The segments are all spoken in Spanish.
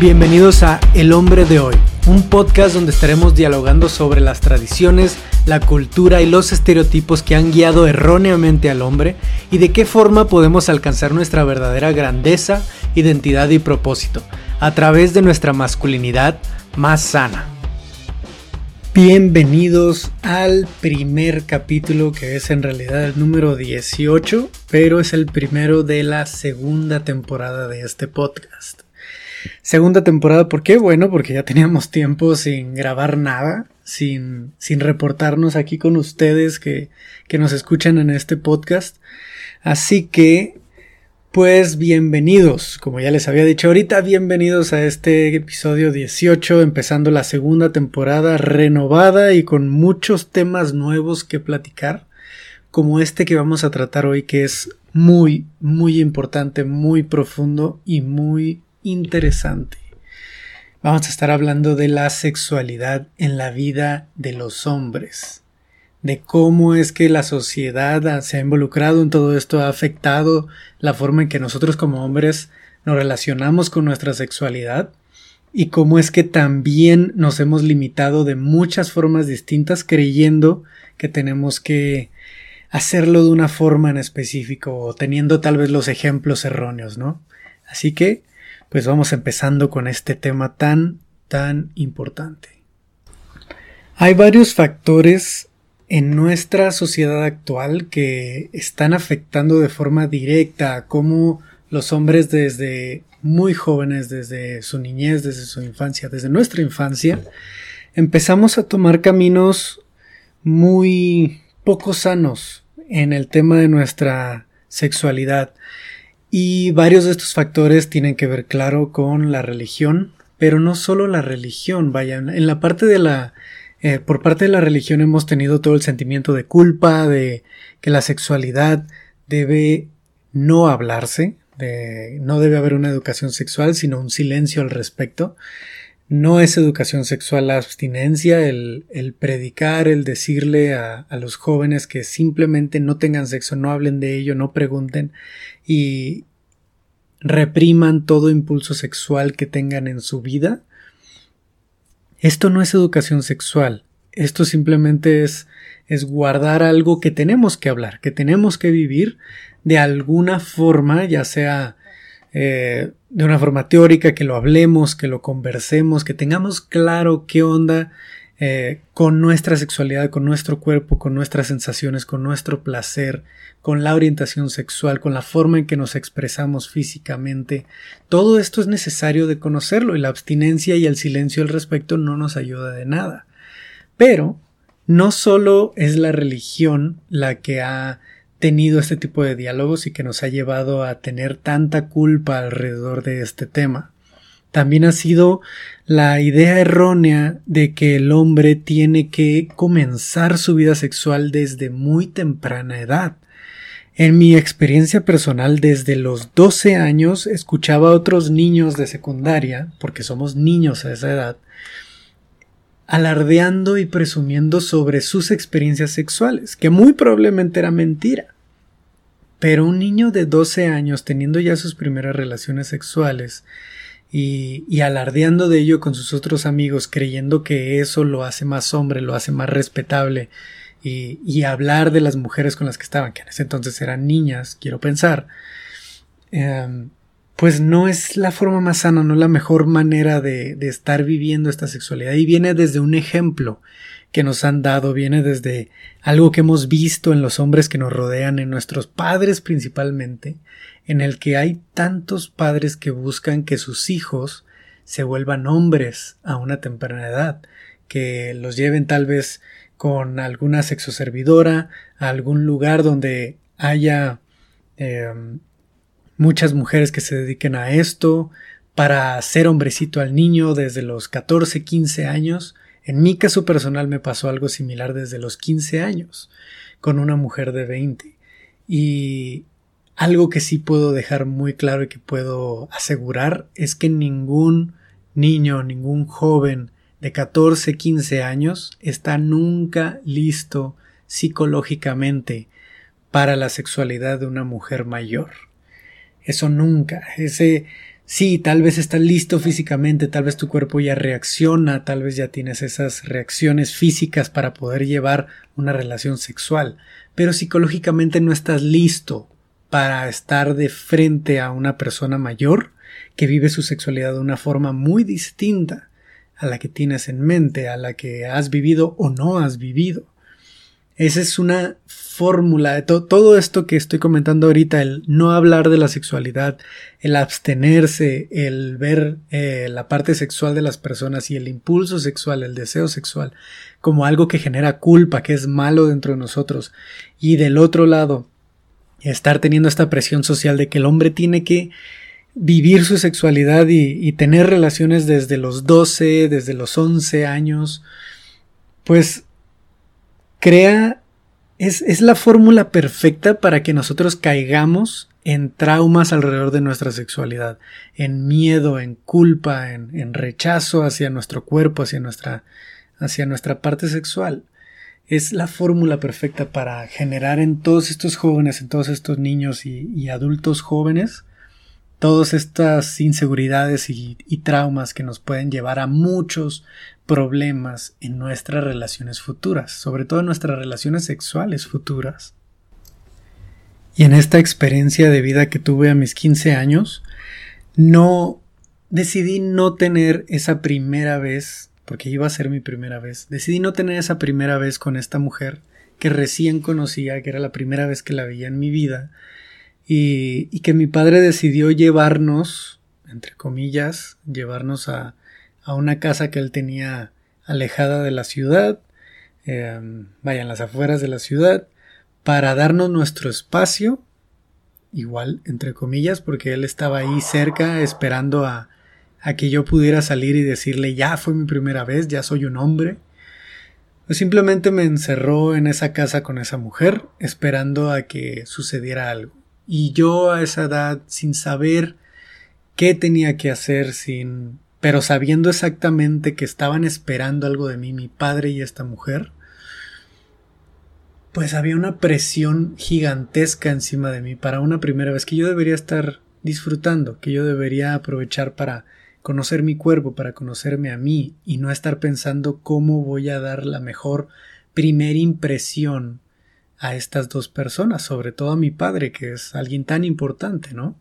Bienvenidos a El hombre de hoy, un podcast donde estaremos dialogando sobre las tradiciones, la cultura y los estereotipos que han guiado erróneamente al hombre y de qué forma podemos alcanzar nuestra verdadera grandeza, identidad y propósito a través de nuestra masculinidad más sana. Bienvenidos al primer capítulo que es en realidad el número 18, pero es el primero de la segunda temporada de este podcast. Segunda temporada, ¿por qué? Bueno, porque ya teníamos tiempo sin grabar nada, sin, sin reportarnos aquí con ustedes que, que nos escuchan en este podcast. Así que pues bienvenidos, como ya les había dicho ahorita, bienvenidos a este episodio 18, empezando la segunda temporada renovada y con muchos temas nuevos que platicar, como este que vamos a tratar hoy que es muy, muy importante, muy profundo y muy interesante. Vamos a estar hablando de la sexualidad en la vida de los hombres de cómo es que la sociedad se ha involucrado en todo esto, ha afectado la forma en que nosotros como hombres nos relacionamos con nuestra sexualidad y cómo es que también nos hemos limitado de muchas formas distintas creyendo que tenemos que hacerlo de una forma en específico o teniendo tal vez los ejemplos erróneos, ¿no? Así que, pues vamos empezando con este tema tan, tan importante. Hay varios factores en nuestra sociedad actual que están afectando de forma directa a cómo los hombres desde muy jóvenes, desde su niñez, desde su infancia, desde nuestra infancia, empezamos a tomar caminos muy poco sanos en el tema de nuestra sexualidad. Y varios de estos factores tienen que ver, claro, con la religión, pero no solo la religión, vaya, en la parte de la eh, por parte de la religión hemos tenido todo el sentimiento de culpa, de que la sexualidad debe no hablarse, de, no debe haber una educación sexual, sino un silencio al respecto. No es educación sexual la abstinencia, el, el predicar, el decirle a, a, los jóvenes que simplemente no tengan sexo, no hablen de ello, no pregunten y repriman todo impulso sexual que tengan en su vida. Esto no es educación sexual, esto simplemente es, es guardar algo que tenemos que hablar, que tenemos que vivir de alguna forma, ya sea eh, de una forma teórica, que lo hablemos, que lo conversemos, que tengamos claro qué onda eh, con nuestra sexualidad, con nuestro cuerpo, con nuestras sensaciones, con nuestro placer, con la orientación sexual, con la forma en que nos expresamos físicamente. Todo esto es necesario de conocerlo y la abstinencia y el silencio al respecto no nos ayuda de nada. Pero no solo es la religión la que ha tenido este tipo de diálogos y que nos ha llevado a tener tanta culpa alrededor de este tema también ha sido la idea errónea de que el hombre tiene que comenzar su vida sexual desde muy temprana edad. En mi experiencia personal, desde los 12 años escuchaba a otros niños de secundaria, porque somos niños a esa edad, alardeando y presumiendo sobre sus experiencias sexuales, que muy probablemente era mentira. Pero un niño de 12 años teniendo ya sus primeras relaciones sexuales y, alardeando de ello con sus otros amigos, creyendo que eso lo hace más hombre, lo hace más respetable, y, hablar de las mujeres con las que estaban, que en ese entonces eran niñas, quiero pensar, em, pues no es la forma más sana, no la mejor manera de, de estar viviendo esta sexualidad. Y viene desde un ejemplo que nos han dado, viene desde algo que hemos visto en los hombres que nos rodean, en nuestros padres principalmente, en el que hay tantos padres que buscan que sus hijos se vuelvan hombres a una temprana edad, que los lleven tal vez con alguna sexoservidora a algún lugar donde haya em, muchas mujeres que se dediquen a esto, para hacer hombrecito al niño desde los 14, 15 años. En mi caso personal me pasó algo similar desde los 15 años con una mujer de 20. Y algo que sí puedo dejar muy claro y que puedo asegurar es que ningún niño, ningún joven de 14, 15 años está nunca listo psicológicamente para la sexualidad de una mujer mayor. Eso nunca. Ese sí, tal vez estás listo físicamente, tal vez tu cuerpo ya reacciona, tal vez ya tienes esas reacciones físicas para poder llevar una relación sexual, pero psicológicamente no estás listo para estar de frente a una persona mayor que vive su sexualidad de una forma muy distinta a la que tienes en mente, a la que has vivido o no has vivido. Esa es una fórmula de todo esto que estoy comentando ahorita, el no hablar de la sexualidad, el abstenerse, el ver eh, la parte sexual de las personas y el impulso sexual, el deseo sexual, como algo que genera culpa, que es malo dentro de nosotros. Y del otro lado, estar teniendo esta presión social de que el hombre tiene que vivir su sexualidad y, y tener relaciones desde los 12, desde los 11 años, pues crea, es, es la fórmula perfecta para que nosotros caigamos en traumas alrededor de nuestra sexualidad, en miedo, en culpa, en, en rechazo hacia nuestro cuerpo, hacia nuestra, hacia nuestra parte sexual. Es la fórmula perfecta para generar en todos estos jóvenes, en todos estos niños y, y adultos jóvenes, todas estas inseguridades y, y, traumas que nos pueden llevar a muchos problemas en nuestras relaciones futuras, sobre todo en nuestras relaciones sexuales futuras. Y en esta experiencia de vida que tuve a mis 15 años, no decidí no tener esa primera vez, porque iba a ser mi primera vez, decidí no tener esa primera vez con esta mujer que recién conocía, que era la primera vez que la veía en mi vida, y, y que mi padre decidió llevarnos, entre comillas, llevarnos a, a una casa que él tenía alejada de la ciudad, eh, vaya, en las afueras de la ciudad, para darnos nuestro espacio, igual, entre comillas, porque él estaba ahí cerca esperando a, a que yo pudiera salir y decirle, ya fue mi primera vez, ya soy un hombre. Pues simplemente me encerró en esa casa con esa mujer, esperando a que sucediera algo. Y yo a esa edad, sin saber qué tenía que hacer, sin pero sabiendo exactamente que estaban esperando algo de mí, mi padre y esta mujer, pues había una presión gigantesca encima de mí para una primera vez que yo debería estar disfrutando, que yo debería aprovechar para conocer mi cuerpo, para conocerme a mí y no estar pensando cómo voy a dar la mejor primera impresión a estas dos personas, sobre todo a mi padre, que es alguien tan importante, ¿no?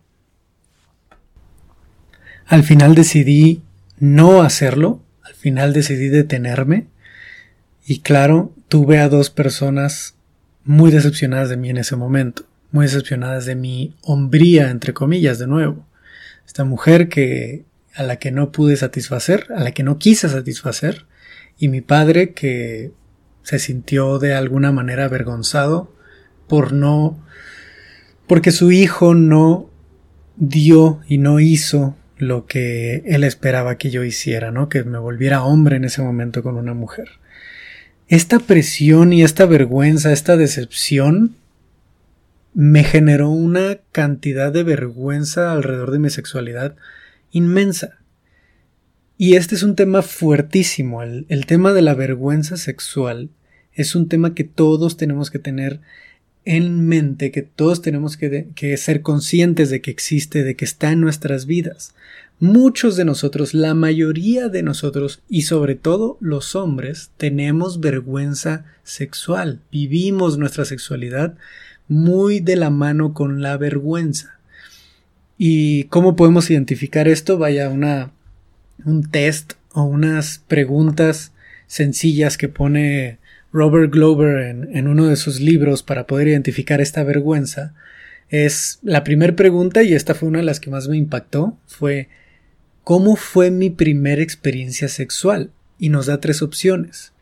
Al final decidí no hacerlo, al final decidí detenerme y claro, tuve a dos personas muy decepcionadas de mí en ese momento, muy decepcionadas de mi hombría, entre comillas, de nuevo. Esta mujer que a la que no pude satisfacer, a la que no quise satisfacer, y mi padre que se sintió de alguna manera avergonzado por no porque su hijo no dio y no hizo lo que él esperaba que yo hiciera, ¿no? Que me volviera hombre en ese momento con una mujer. Esta presión y esta vergüenza, esta decepción, me generó una cantidad de vergüenza alrededor de mi sexualidad inmensa. Y este es un tema fuertísimo. El, tema de la vergüenza sexual es un tema que todos tenemos que tener en mente que todos tenemos que, ser conscientes de que existe, de que está en nuestras vidas. Muchos de nosotros, la mayoría de nosotros y sobre todo los hombres, tenemos vergüenza sexual. Vivimos nuestra sexualidad muy de la mano con la vergüenza. ¿Y cómo podemos identificar esto? Vaya una, un test o unas preguntas sencillas que pone Robert Glover en, uno de sus libros para poder identificar esta vergüenza es la primera pregunta y esta fue una de las que más me impactó fue ¿cómo fue mi primera experiencia sexual? y nos da tres opciones.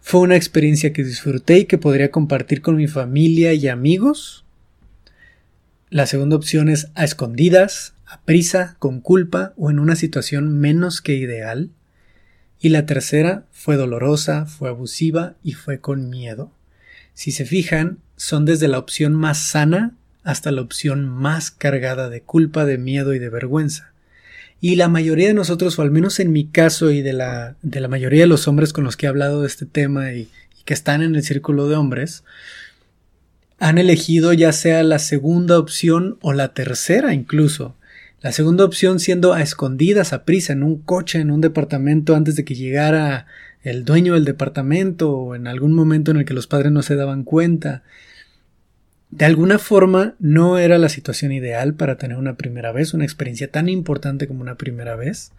¿Fue una experiencia que disfruté y que podría compartir con mi familia y amigos? La segunda opción es a escondidas, a prisa, con culpa o en una situación menos que ideal. Y la tercera fue dolorosa, fue abusiva y fue con miedo. Si se fijan, son desde la opción más sana hasta la opción más cargada de culpa, de miedo y de vergüenza. Y la mayoría de nosotros, o al menos en mi caso y de la, de la mayoría de los hombres con los que he hablado de este tema y, y que están en el círculo de hombres, han elegido ya sea la segunda opción o la tercera incluso. La segunda opción siendo a escondidas, a prisa, en un coche, en un departamento, antes de que llegara el dueño del departamento o en algún momento en el que los padres no se daban cuenta. De alguna forma no era la situación ideal para tener una primera vez, una experiencia tan importante como una primera vez,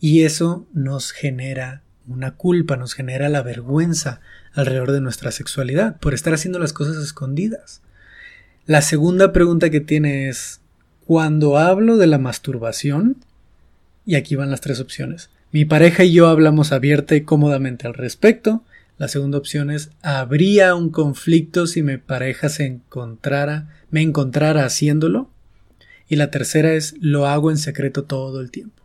y eso nos genera una culpa, nos genera la vergüenza alrededor de nuestra sexualidad por estar haciendo las cosas escondidas. La segunda pregunta que tiene es, cuando hablo de la masturbación, y aquí van las tres opciones, mi pareja y yo hablamos abierta y cómodamente al respecto, la segunda opción es, ¿habría un conflicto si mi pareja se encontrara, me encontrara haciéndolo? Y la tercera es, lo hago en secreto todo el tiempo.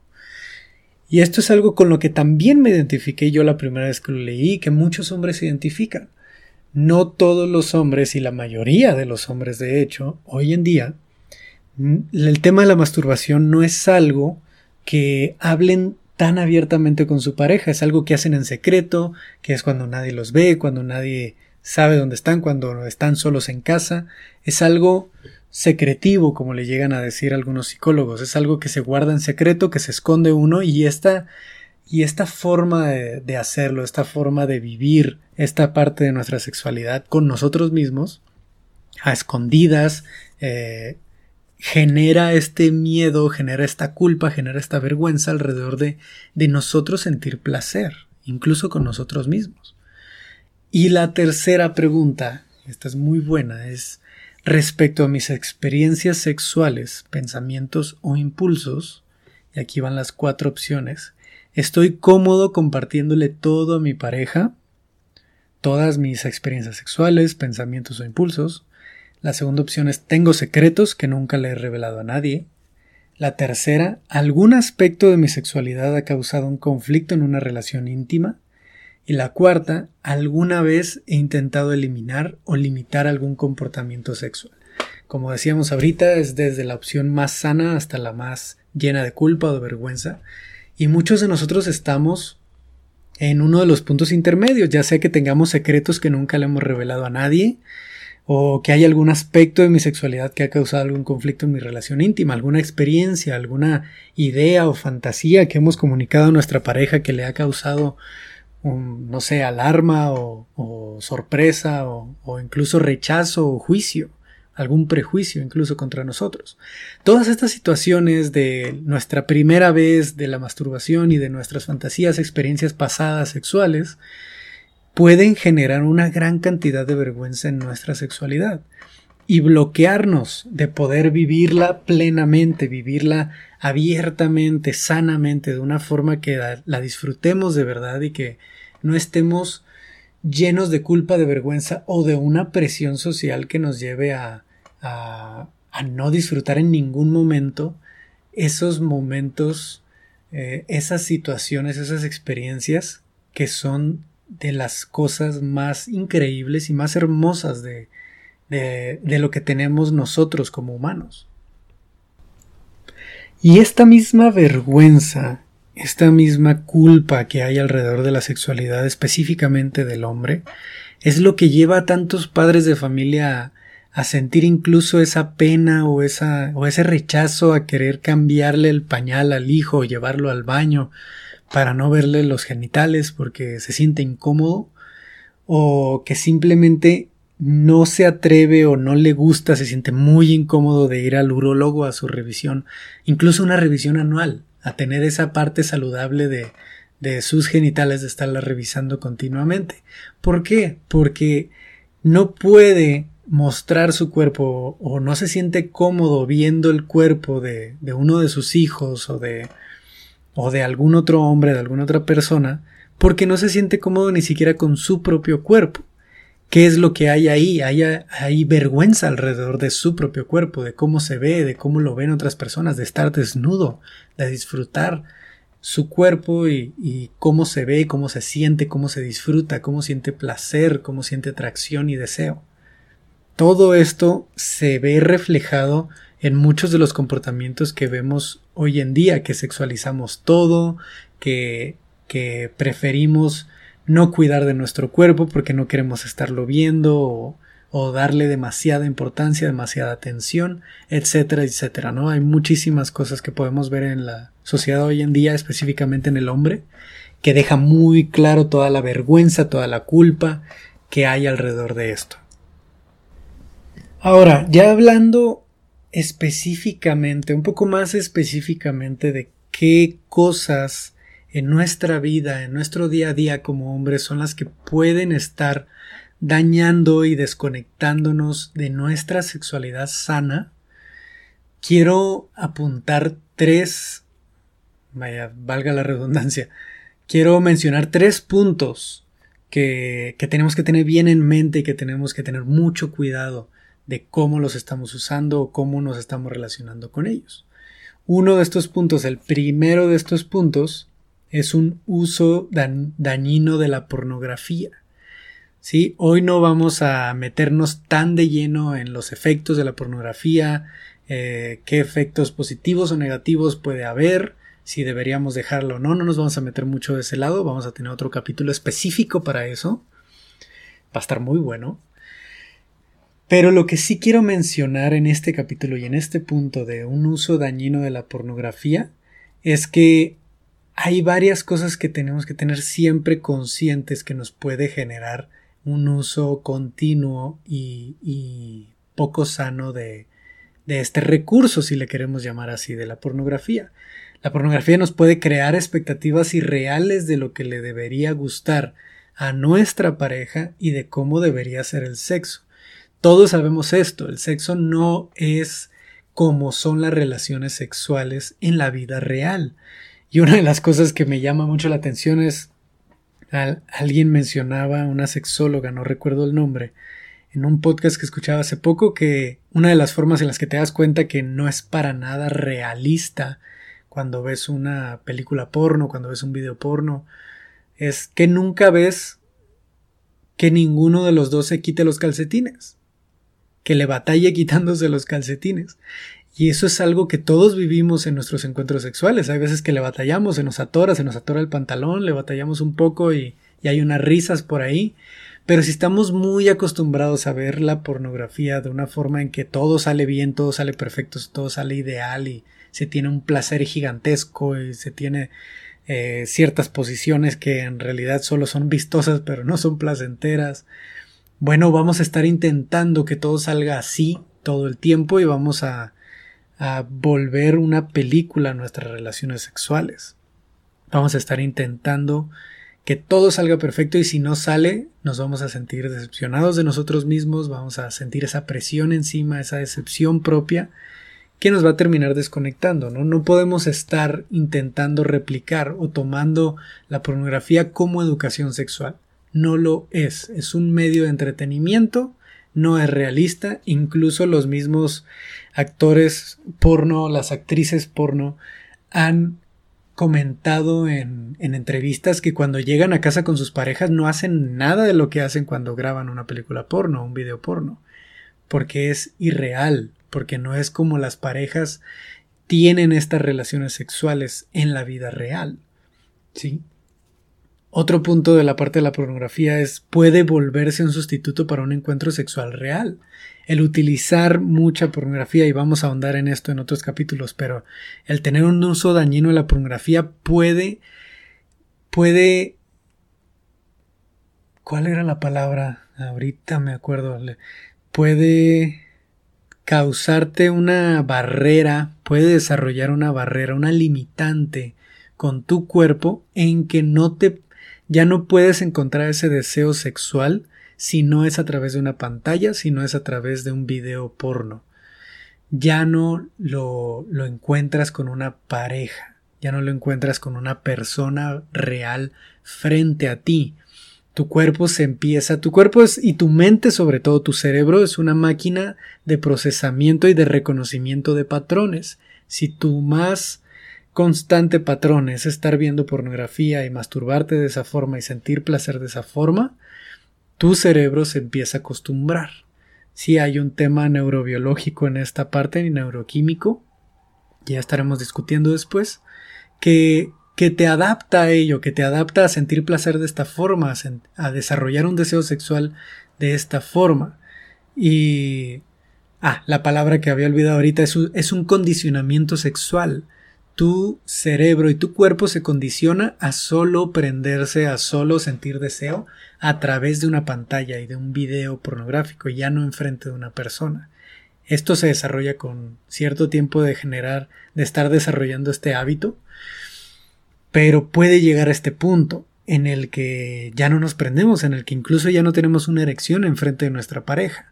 Y esto es algo con lo que también me identifiqué yo la primera vez que lo leí, que muchos hombres se identifican. No todos los hombres y la mayoría de los hombres, de hecho, hoy en día, el tema de la masturbación no es algo que hablen tan abiertamente con su pareja, es algo que hacen en secreto, que es cuando nadie los ve, cuando nadie sabe dónde están, cuando están solos en casa, es algo secretivo, como le llegan a decir algunos psicólogos. Es algo que se guarda en secreto, que se esconde uno y esta, y esta forma de, hacerlo, esta forma de vivir esta parte de nuestra sexualidad con nosotros mismos, a escondidas, eh, genera este miedo, genera esta culpa, genera esta vergüenza alrededor de, de nosotros sentir placer, incluso con nosotros mismos. Y la tercera pregunta, esta es muy buena, es Respecto a mis experiencias sexuales, pensamientos o impulsos, y aquí van las cuatro opciones, estoy cómodo compartiéndole todo a mi pareja, todas mis experiencias sexuales, pensamientos o impulsos. La segunda opción es tengo secretos que nunca le he revelado a nadie. La tercera, algún aspecto de mi sexualidad ha causado un conflicto en una relación íntima. Y la cuarta, alguna vez he intentado eliminar o limitar algún comportamiento sexual. Como decíamos ahorita, es desde la opción más sana hasta la más llena de culpa o de vergüenza. Y muchos de nosotros estamos en uno de los puntos intermedios, ya sea que tengamos secretos que nunca le hemos revelado a nadie, o que hay algún aspecto de mi sexualidad que ha causado algún conflicto en mi relación íntima, alguna experiencia, alguna idea o fantasía que hemos comunicado a nuestra pareja que le ha causado no sé, alarma o, sorpresa o, incluso rechazo o juicio, algún prejuicio incluso contra nosotros. Todas estas situaciones de nuestra primera vez de la masturbación y de nuestras fantasías, experiencias pasadas sexuales, pueden generar una gran cantidad de vergüenza en nuestra sexualidad. Y bloquearnos de poder vivirla plenamente, vivirla abiertamente, sanamente, de una forma que la, disfrutemos de verdad y que no estemos llenos de culpa, de vergüenza o de una presión social que nos lleve a, no disfrutar en ningún momento esos momentos, eh, esas situaciones, esas experiencias que son de las cosas más increíbles y más hermosas de, de, lo que tenemos nosotros como humanos. Y esta misma vergüenza, esta misma culpa que hay alrededor de la sexualidad específicamente del hombre, es lo que lleva a tantos padres de familia a, sentir incluso esa pena o, esa, o ese rechazo a querer cambiarle el pañal al hijo o llevarlo al baño para no verle los genitales porque se siente incómodo o que simplemente no se atreve o no le gusta, se siente muy incómodo de ir al urólogo a su revisión, incluso una revisión anual, a tener esa parte saludable de, de sus genitales de estarla revisando continuamente. ¿Por qué? Porque no puede mostrar su cuerpo o no se siente cómodo viendo el cuerpo de, de uno de sus hijos o de, o de algún otro hombre, de alguna otra persona, porque no se siente cómodo ni siquiera con su propio cuerpo. ¿Qué es lo que hay ahí? Hay, vergüenza alrededor de su propio cuerpo, de cómo se ve, de cómo lo ven otras personas, de estar desnudo, de disfrutar su cuerpo y, y, cómo se ve, cómo se siente, cómo se disfruta, cómo siente placer, cómo siente atracción y deseo. Todo esto se ve reflejado en muchos de los comportamientos que vemos hoy en día, que sexualizamos todo, que, que preferimos no cuidar de nuestro cuerpo porque no queremos estarlo viendo o darle demasiada importancia, demasiada atención, etcétera, etcétera, ¿no? Hay muchísimas cosas que podemos ver en la sociedad hoy en día, específicamente en el hombre, que deja muy claro toda la vergüenza, toda la culpa que hay alrededor de esto. Ahora, ya hablando específicamente, un poco más específicamente de qué cosas en nuestra vida, en nuestro día a día como hombres son las que pueden estar dañando y desconectándonos de nuestra sexualidad sana, quiero apuntar tres, vaya, valga la redundancia, quiero mencionar tres puntos que, que tenemos que tener bien en mente y que tenemos que tener mucho cuidado de cómo los estamos usando o cómo nos estamos relacionando con ellos. Uno de estos puntos, el primero de estos puntos, es un uso dañino de la pornografía. ¿Sí? Hoy no vamos a meternos tan de lleno en los efectos de la pornografía, eh, qué efectos positivos o negativos puede haber, si deberíamos dejarlo o no, no nos vamos a meter mucho de ese lado, vamos a tener otro capítulo específico para eso. Va a estar muy bueno. Pero lo que sí quiero mencionar en este capítulo y en este punto de un uso dañino de la pornografía es que hay varias cosas que tenemos que tener siempre conscientes que nos puede generar un uso continuo y, poco sano de, de este recurso, si le queremos llamar así, de la pornografía. La pornografía nos puede crear expectativas irreales de lo que le debería gustar a nuestra pareja y de cómo debería ser el sexo. Todos sabemos esto, el sexo no es como son las relaciones sexuales en la vida real. Y una de las cosas que me llama mucho la atención es alguien mencionaba, una sexóloga, no recuerdo el nombre, en un podcast que escuchaba hace poco que una de las formas en las que te das cuenta que no es para nada realista cuando ves una película porno, cuando ves un video porno, es que nunca ves que ninguno de los dos se quite los calcetines que le batalle quitándose los calcetines. Y eso es algo que todos vivimos en nuestros encuentros sexuales. Hay veces que le batallamos, se nos atora, se nos atora el pantalón, le batallamos un poco y, y hay unas risas por ahí. Pero si estamos muy acostumbrados a ver la pornografía de una forma en que todo sale bien, todo sale perfecto, todo sale ideal y se tiene un placer gigantesco y se tiene eh, ciertas posiciones que en realidad solo son vistosas pero no son placenteras bueno, vamos a estar intentando que todo salga así todo el tiempo y vamos a, volver una película a nuestras relaciones sexuales. Vamos a estar intentando que todo salga perfecto y si no sale nos vamos a sentir decepcionados de nosotros mismos, vamos a sentir esa presión encima, esa decepción propia que nos va a terminar desconectando, ¿no? No podemos estar intentando replicar o tomando la pornografía como educación sexual no lo es. Es un medio de entretenimiento, no es realista. Incluso los mismos actores porno, las actrices porno, han comentado en, en, entrevistas que cuando llegan a casa con sus parejas no hacen nada de lo que hacen cuando graban una película porno, un video porno, porque es irreal, porque no es como las parejas tienen estas relaciones sexuales en la vida real. ¿Sí? Otro punto de la parte de la pornografía es puede volverse un sustituto para un encuentro sexual real. El utilizar mucha pornografía, y vamos a ahondar en esto en otros capítulos, pero el tener un uso dañino de la pornografía puede, puede, ¿cuál era la palabra? Ahorita me acuerdo, puede causarte una barrera, puede desarrollar una barrera, una limitante con tu cuerpo en que no te ya no puedes encontrar ese deseo sexual si no es a través de una pantalla, si no es a través de un video porno. Ya no lo, lo encuentras con una pareja, ya no lo encuentras con una persona real frente a ti. Tu cuerpo se empieza, tu cuerpo es, y tu mente sobre todo, tu cerebro es una máquina de procesamiento y de reconocimiento de patrones. Si tú más constante patrón es estar viendo pornografía y masturbarte de esa forma y sentir placer de esa forma, tu cerebro se empieza a acostumbrar. Si hay un tema neurobiológico en esta parte, y neuroquímico, ya estaremos discutiendo después, que, que te adapta a ello, que te adapta a sentir placer de esta forma, a desarrollar un deseo sexual de esta forma. Y... Ah, la palabra que había olvidado ahorita es un, es un condicionamiento sexual. Tu cerebro y tu cuerpo se condiciona a solo prenderse, a solo sentir deseo a través de una pantalla y de un video pornográfico, ya no enfrente de una persona. Esto se desarrolla con cierto tiempo de generar, de estar desarrollando este hábito, pero puede llegar a este punto en el que ya no nos prendemos, en el que incluso ya no tenemos una erección enfrente de nuestra pareja,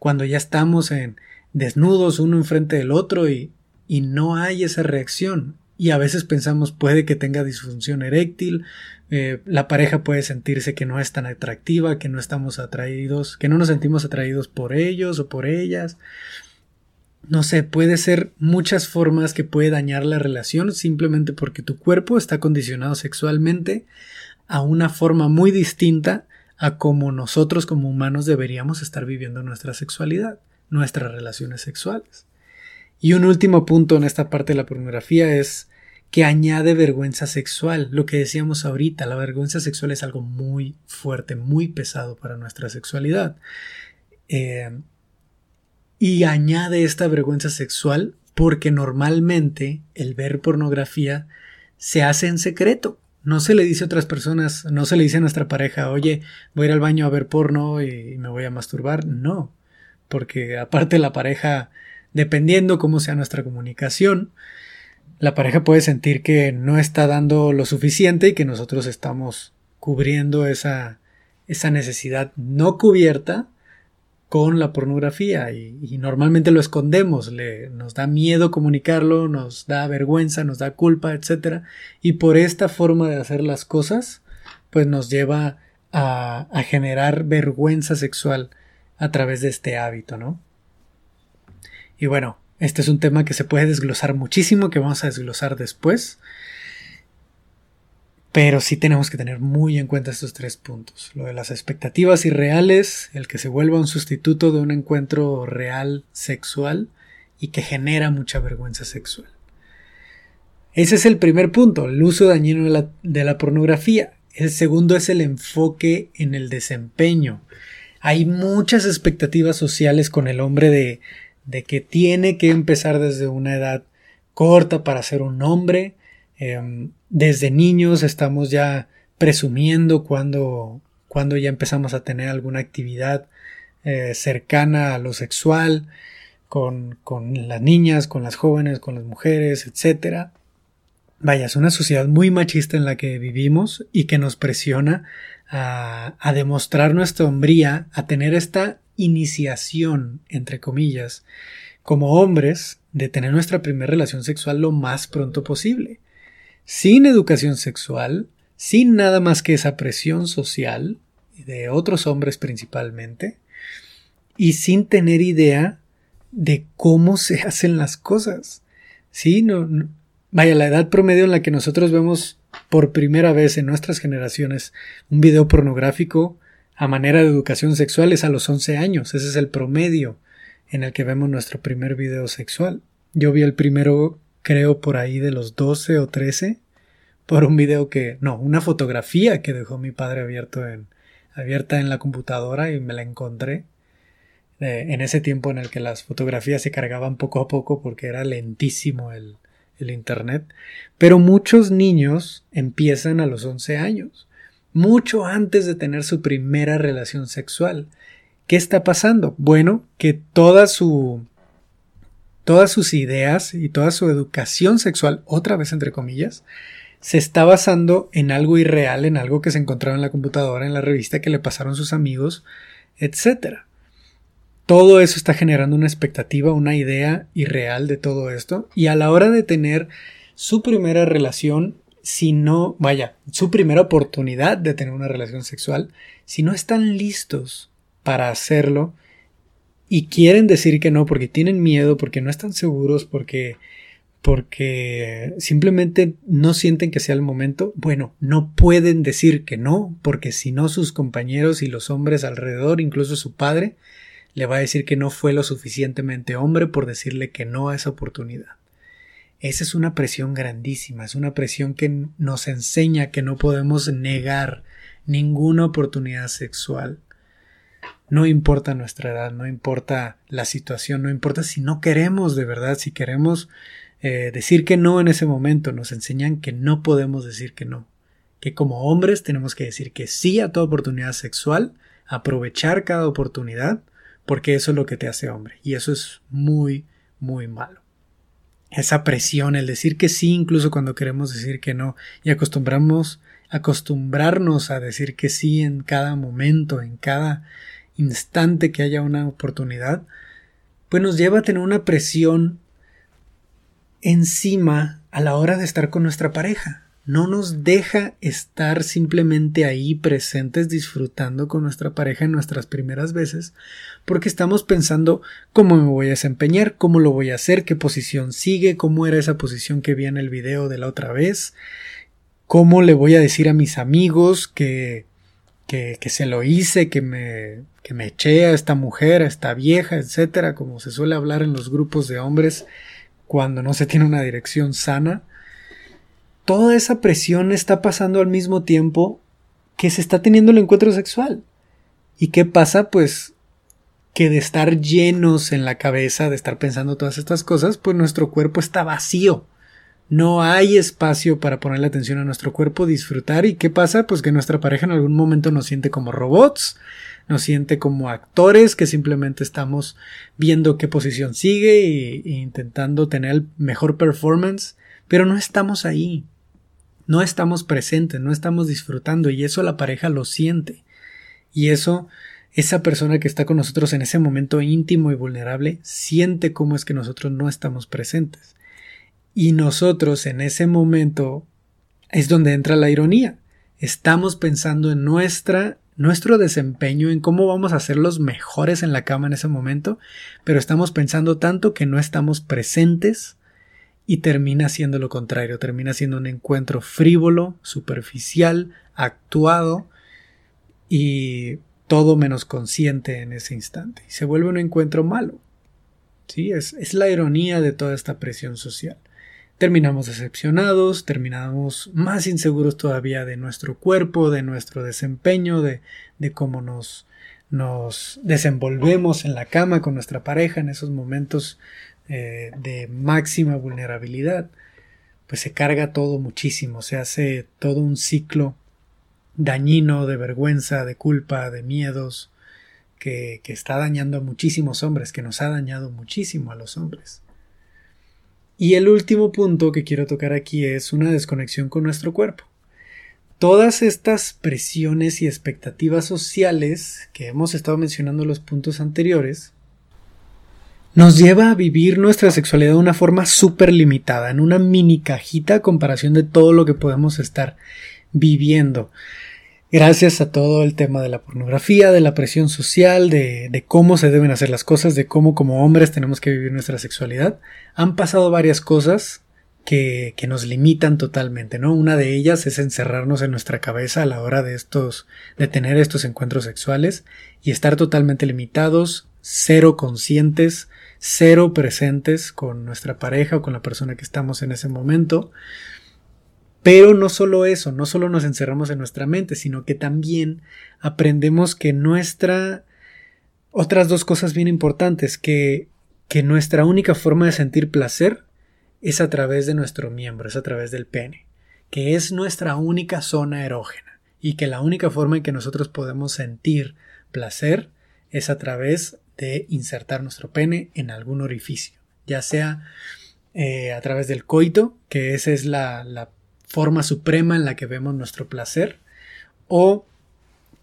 cuando ya estamos en desnudos uno enfrente del otro y, y no hay esa reacción. Y a veces pensamos puede que tenga disfunción eréctil, eh, la pareja puede sentirse que no es tan atractiva, que no estamos atraídos, que no nos sentimos atraídos por ellos o por ellas. No sé, puede ser muchas formas que puede dañar la relación simplemente porque tu cuerpo está condicionado sexualmente a una forma muy distinta a como nosotros como humanos deberíamos estar viviendo nuestra sexualidad, nuestras relaciones sexuales. Y un último punto en esta parte de la pornografía es que añade vergüenza sexual. Lo que decíamos ahorita, la vergüenza sexual es algo muy fuerte, muy pesado para nuestra sexualidad. Eh, y añade esta vergüenza sexual porque normalmente el ver pornografía se hace en secreto. No se le dice a otras personas, no se le dice a nuestra pareja, oye, voy a ir al baño a ver porno y me voy a masturbar. No, porque aparte la pareja, dependiendo cómo sea nuestra comunicación, la pareja puede sentir que no está dando lo suficiente y que nosotros estamos cubriendo esa, esa necesidad no cubierta con la pornografía y, normalmente lo escondemos, le, nos da miedo comunicarlo, nos da vergüenza, nos da culpa, etc. Y por esta forma de hacer las cosas, pues nos lleva a, a generar vergüenza sexual a través de este hábito, ¿no? Y bueno, este es un tema que se puede desglosar muchísimo, que vamos a desglosar después. Pero sí tenemos que tener muy en cuenta estos tres puntos. Lo de las expectativas irreales, el que se vuelva un sustituto de un encuentro real sexual y que genera mucha vergüenza sexual. Ese es el primer punto, el uso dañino de la, pornografía. El segundo es el enfoque en el desempeño. Hay muchas expectativas sociales con el hombre de, de que tiene que empezar desde una edad corta para ser un hombre, Em, desde niños estamos ya presumiendo cuando, cuando ya empezamos a tener alguna actividad eh, cercana a lo sexual con, con, las niñas, con las jóvenes, con las mujeres, etc. Vaya, es una sociedad muy machista en la que vivimos y que nos presiona a, a demostrar nuestra hombría, a tener esta iniciación, entre comillas, como hombres, de tener nuestra primera relación sexual lo más pronto posible sin educación sexual, sin nada más que esa presión social, de otros hombres principalmente, y sin tener idea de cómo se hacen las cosas. Sí, no, vaya, la edad promedio en la que nosotros vemos por primera vez en nuestras generaciones un video pornográfico a manera de educación sexual es a los 11 años. Ese es el promedio en el que vemos nuestro primer video sexual. Yo vi el primero creo por ahí de los 12 o 13, por un video que, no, una fotografía que dejó mi padre abierto en, abierta en la computadora y me la encontré eh, en ese tiempo en el que las fotografías se cargaban poco a poco porque era lentísimo el, el internet. Pero muchos niños empiezan a los 11 años, mucho antes de tener su primera relación sexual. ¿Qué está pasando? Bueno, que toda su todas sus ideas y toda su educación sexual, otra vez entre comillas, se está basando en algo irreal, en algo que se encontraba en la computadora, en la revista que le pasaron sus amigos, etc. Todo eso está generando una expectativa, una idea irreal de todo esto, y a la hora de tener su primera relación, si no, vaya, su primera oportunidad de tener una relación sexual, si no están listos para hacerlo, y quieren decir que no porque tienen miedo, porque no están seguros, porque porque simplemente no sienten que sea el momento, bueno, no pueden decir que no, porque si no sus compañeros y los hombres alrededor, incluso su padre, le va a decir que no fue lo suficientemente hombre por decirle que no a esa oportunidad. Esa es una presión grandísima, es una presión que nos enseña que no podemos negar ninguna oportunidad sexual. No importa nuestra edad, no importa la situación, no importa si no queremos de verdad, si queremos eh, decir que no en ese momento, nos enseñan que no podemos decir que no, que como hombres tenemos que decir que sí a toda oportunidad sexual, aprovechar cada oportunidad, porque eso es lo que te hace hombre, y eso es muy, muy malo esa presión, el decir que sí incluso cuando queremos decir que no y acostumbramos acostumbrarnos a decir que sí en cada momento, en cada instante que haya una oportunidad, pues nos lleva a tener una presión encima a la hora de estar con nuestra pareja no nos deja estar simplemente ahí presentes disfrutando con nuestra pareja en nuestras primeras veces, porque estamos pensando cómo me voy a desempeñar, cómo lo voy a hacer, qué posición sigue, cómo era esa posición que vi en el video de la otra vez, cómo le voy a decir a mis amigos que, que, que se lo hice, que me, que me eché a esta mujer, a esta vieja, etcétera, como se suele hablar en los grupos de hombres cuando no se tiene una dirección sana toda esa presión está pasando al mismo tiempo que se está teniendo el encuentro sexual. ¿Y qué pasa? Pues que de estar llenos en la cabeza, de estar pensando todas estas cosas, pues nuestro cuerpo está vacío. No hay espacio para ponerle atención a nuestro cuerpo, disfrutar. ¿Y qué pasa? Pues que nuestra pareja en algún momento nos siente como robots, nos siente como actores que simplemente estamos viendo qué posición sigue e, intentando tener el mejor performance, pero no estamos ahí. No estamos presentes, no estamos disfrutando y eso la pareja lo siente. Y eso, esa persona que está con nosotros en ese momento íntimo y vulnerable, siente cómo es que nosotros no estamos presentes. Y nosotros en ese momento es donde entra la ironía. Estamos pensando en nuestra nuestro desempeño, en cómo vamos a ser los mejores en la cama en ese momento, pero estamos pensando tanto que no estamos presentes y termina siendo lo contrario, termina siendo un encuentro frívolo, superficial, actuado y todo menos consciente en ese instante. Y se vuelve un encuentro malo. ¿Sí? Es, es la ironía de toda esta presión social. Terminamos decepcionados, terminamos más inseguros todavía de nuestro cuerpo, de nuestro desempeño, de, de cómo nos, nos desenvolvemos en la cama con nuestra pareja en esos momentos eh, de máxima vulnerabilidad, pues se carga todo muchísimo, se hace todo un ciclo dañino de vergüenza, de culpa, de miedos, que, que está dañando a muchísimos hombres, que nos ha dañado muchísimo a los hombres. Y el último punto que quiero tocar aquí es una desconexión con nuestro cuerpo. Todas estas presiones y expectativas sociales que hemos estado mencionando en los puntos anteriores nos lleva a vivir nuestra sexualidad de una forma súper limitada, en una mini cajita a comparación de todo lo que podemos estar viviendo. Gracias a todo el tema de la pornografía, de la presión social, de, de, cómo se deben hacer las cosas, de cómo como hombres tenemos que vivir nuestra sexualidad, han pasado varias cosas que, que nos limitan totalmente, ¿no? Una de ellas es encerrarnos en nuestra cabeza a la hora de estos, de tener estos encuentros sexuales y estar totalmente limitados, cero conscientes, cero presentes con nuestra pareja o con la persona que estamos en ese momento. Pero no solo eso, no solo nos encerramos en nuestra mente, sino que también aprendemos que nuestra... Otras dos cosas bien importantes, que, que nuestra única forma de sentir placer es a través de nuestro miembro, es a través del pene, que es nuestra única zona erógena y que la única forma en que nosotros podemos sentir placer es a través de insertar nuestro pene en algún orificio, ya sea eh, a través del coito, que esa es la, la forma suprema en la que vemos nuestro placer, o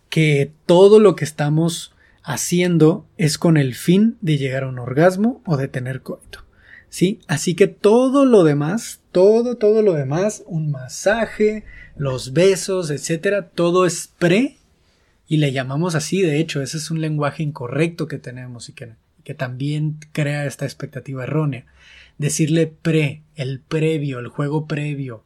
que todo lo que estamos haciendo es con el fin de llegar a un orgasmo o de tener coito. ¿Sí? Así que todo lo demás, todo, todo lo demás, un masaje, los besos, etcétera, todo es pre y le llamamos así, de hecho, ese es un lenguaje incorrecto que tenemos y que, que también crea esta expectativa errónea. Decirle pre, el previo, el juego previo.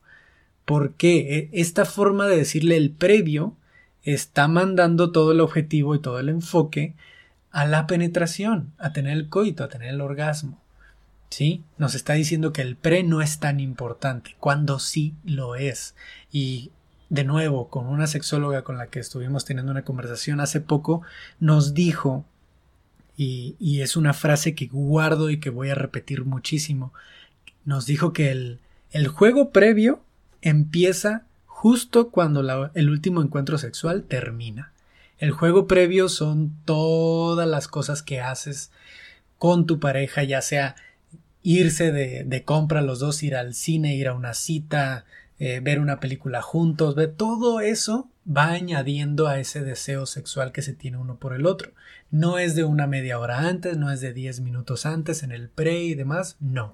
¿Por qué? E, esta forma de decirle el previo está mandando todo el objetivo y todo el enfoque a la penetración, a tener el coito, a tener el orgasmo. ¿Sí? Nos está diciendo que el pre no es tan importante, cuando sí lo es. Y de nuevo, con una sexóloga con la que estuvimos teniendo una conversación hace poco, nos dijo, y, es una frase que guardo y que voy a repetir muchísimo, nos dijo que el, el juego previo empieza justo cuando el último encuentro sexual termina. El juego previo son todas las cosas que haces con tu pareja, ya sea irse de, de compra los dos, ir al cine, ir a una cita, eh, ver una película juntos, ver todo eso va añadiendo a ese deseo sexual que se tiene uno por el otro. No es de una media hora antes, no es de 10 minutos antes en el pre y demás, no.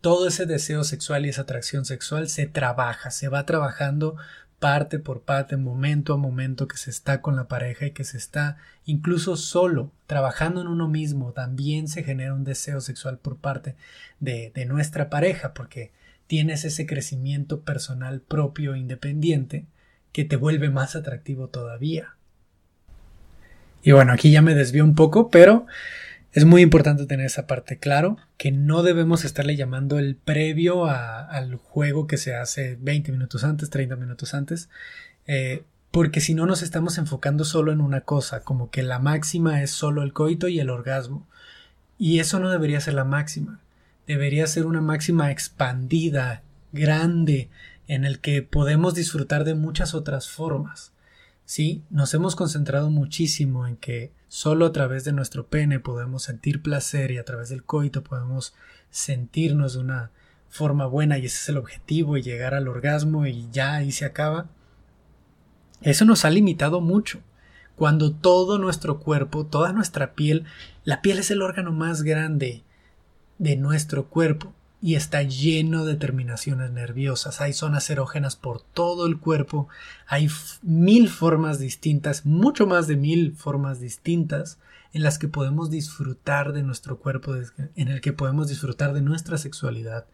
Todo ese deseo sexual y esa atracción sexual se trabaja, se va trabajando parte por parte, momento a momento que se está con la pareja y que se está incluso solo, trabajando en uno mismo, también se genera un deseo sexual por parte de, de nuestra pareja, porque tienes ese crecimiento personal propio e independiente que te vuelve más atractivo todavía. Y bueno, aquí ya me desvío un poco, pero es muy importante tener esa parte claro, que no debemos estarle llamando el previo al juego que se hace 20 minutos antes, 30 minutos antes, eh, porque si no nos estamos enfocando solo en una cosa, como que la máxima es solo el coito y el orgasmo. Y eso no debería ser la máxima debería ser una máxima expandida, grande, en el que podemos disfrutar de muchas otras formas. Sí, nos hemos concentrado muchísimo en que solo a través de nuestro pene podemos sentir placer y a través del coito podemos sentirnos de una forma buena y ese es el objetivo y llegar al orgasmo y ya ahí se acaba. Eso nos ha limitado mucho. Cuando todo nuestro cuerpo, toda nuestra piel, la piel es el órgano más grande de nuestro cuerpo y está lleno de terminaciones nerviosas. Hay zonas erógenas por todo el cuerpo. Hay mil formas distintas, mucho más de mil formas distintas en las que podemos disfrutar de nuestro cuerpo, en el que podemos disfrutar de nuestra sexualidad,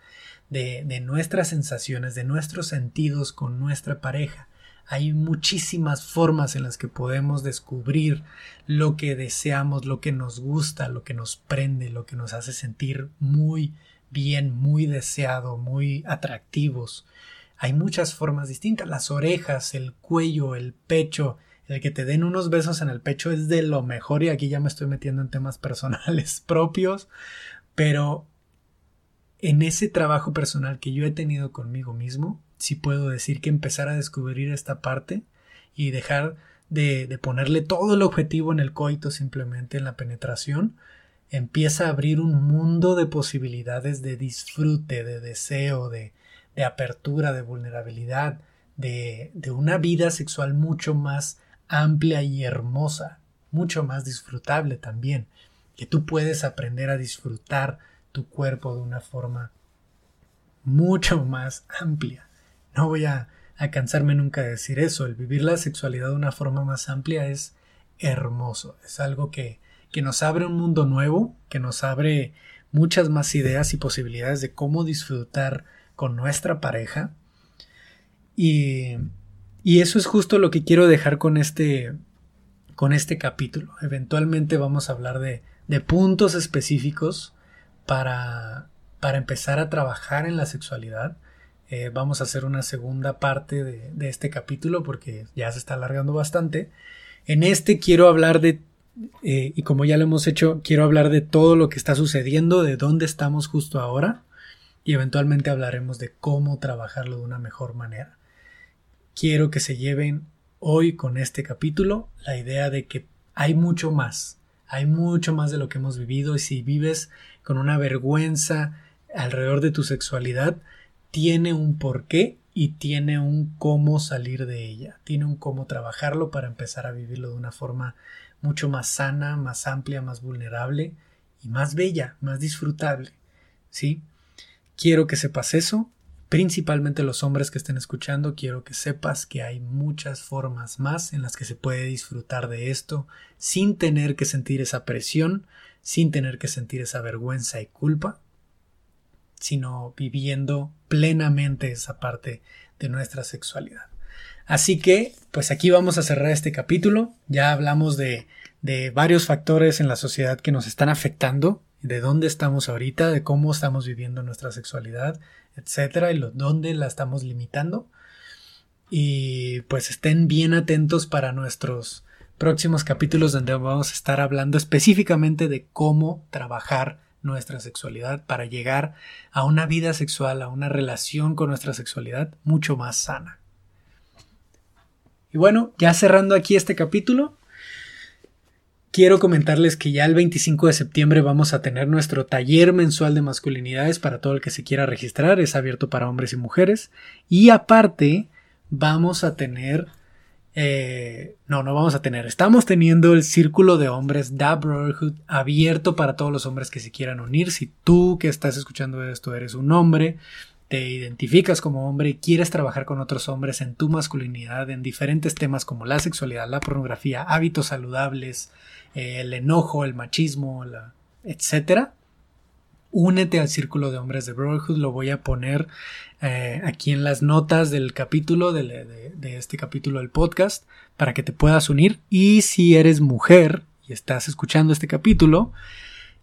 de, de nuestras sensaciones, de nuestros sentidos con nuestra pareja. Hay muchísimas formas en las que podemos descubrir lo que deseamos, lo que nos gusta, lo que nos prende, lo que nos hace sentir muy bien, muy deseado, muy atractivos. Hay muchas formas distintas, las orejas, el cuello, el pecho, el que te den unos besos en el pecho es de lo mejor y aquí ya me estoy metiendo en temas personales propios, pero en ese trabajo personal que yo he tenido conmigo mismo, sí puedo decir que empezar a descubrir esta parte y dejar de, de, ponerle todo el objetivo en el coito simplemente en la penetración, empieza a abrir un mundo de posibilidades de disfrute, de deseo, de, de apertura, de vulnerabilidad, de, de una vida sexual mucho más amplia y hermosa, mucho más disfrutable también, que tú puedes aprender a disfrutar tu cuerpo de una forma mucho más amplia. No voy a, cansarme nunca de decir eso. El vivir la sexualidad de una forma más amplia es hermoso. Es algo que, que nos abre un mundo nuevo, que nos abre muchas más ideas y posibilidades de cómo disfrutar con nuestra pareja. Y, y eso es justo lo que quiero dejar con este, con este capítulo. Eventualmente vamos a hablar de, de puntos específicos para, para empezar a trabajar en la sexualidad eh, vamos a hacer una segunda parte de, este capítulo porque ya se está alargando bastante. En este quiero hablar de, eh, y como ya lo hemos hecho, quiero hablar de todo lo que está sucediendo, de dónde estamos justo ahora y eventualmente hablaremos de cómo trabajarlo de una mejor manera. Quiero que se lleven hoy con este capítulo la idea de que hay mucho más, hay mucho más de lo que hemos vivido y si vives con una vergüenza alrededor de tu sexualidad, tiene un porqué y tiene un cómo salir de ella, tiene un cómo trabajarlo para empezar a vivirlo de una forma mucho más sana, más amplia, más vulnerable y más bella, más disfrutable. ¿Sí? Quiero que sepas eso, principalmente los hombres que estén escuchando, quiero que sepas que hay muchas formas más en las que se puede disfrutar de esto sin tener que sentir esa presión, sin tener que sentir esa vergüenza y culpa, sino viviendo plenamente esa parte de nuestra sexualidad. Así que, pues aquí vamos a cerrar este capítulo. Ya hablamos de, de varios factores en la sociedad que nos están afectando, de dónde estamos ahorita, de cómo estamos viviendo nuestra sexualidad, etcétera, y lo, dónde la estamos limitando. y pues estén bien atentos para nuestros próximos capítulos donde vamos a estar hablando específicamente de cómo trabajar nuestra sexualidad para llegar a una vida sexual, a una relación con nuestra sexualidad mucho más sana. Y bueno, ya cerrando aquí este capítulo, quiero comentarles que ya el 25 de septiembre vamos a tener nuestro taller mensual de masculinidades para todo el que se quiera registrar, es abierto para hombres y mujeres. Y aparte, vamos a tener... Eh, no, no vamos a tener. Estamos teniendo el círculo de hombres Da Brotherhood abierto para todos los hombres que se quieran unir. Si tú que estás escuchando esto eres un hombre, te identificas como hombre y quieres trabajar con otros hombres en tu masculinidad en diferentes temas como la sexualidad, la pornografía, hábitos saludables, eh, el enojo, el machismo, la, etcétera, únete al círculo de hombres de Brotherhood. Lo voy a poner eh, aquí en las notas del capítulo, de, este capítulo del podcast, para que te puedas unir. Y si eres mujer y estás escuchando este capítulo,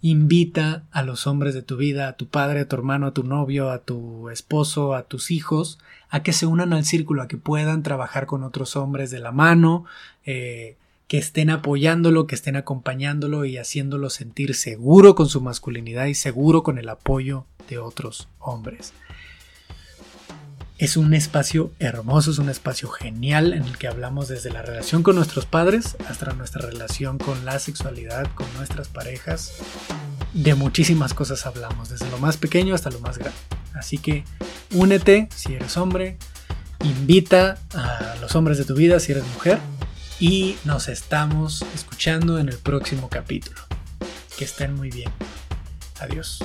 invita a los hombres de tu vida, a tu padre, a tu hermano, a tu novio, a tu esposo, a tus hijos, a que se unan al círculo, a que puedan trabajar con otros hombres de la mano, eh, que estén apoyándolo, que estén acompañándolo y haciéndolo sentir seguro con su masculinidad y seguro con el apoyo de otros hombres. Es un espacio hermoso, es un espacio genial en el que hablamos desde la relación con nuestros padres hasta nuestra relación con la sexualidad, con nuestras parejas. De muchísimas cosas hablamos, desde lo más pequeño hasta lo más grande. Así que únete si eres hombre, invita a los hombres de tu vida si eres mujer y nos estamos escuchando en el próximo capítulo. Que estén muy bien. Adiós.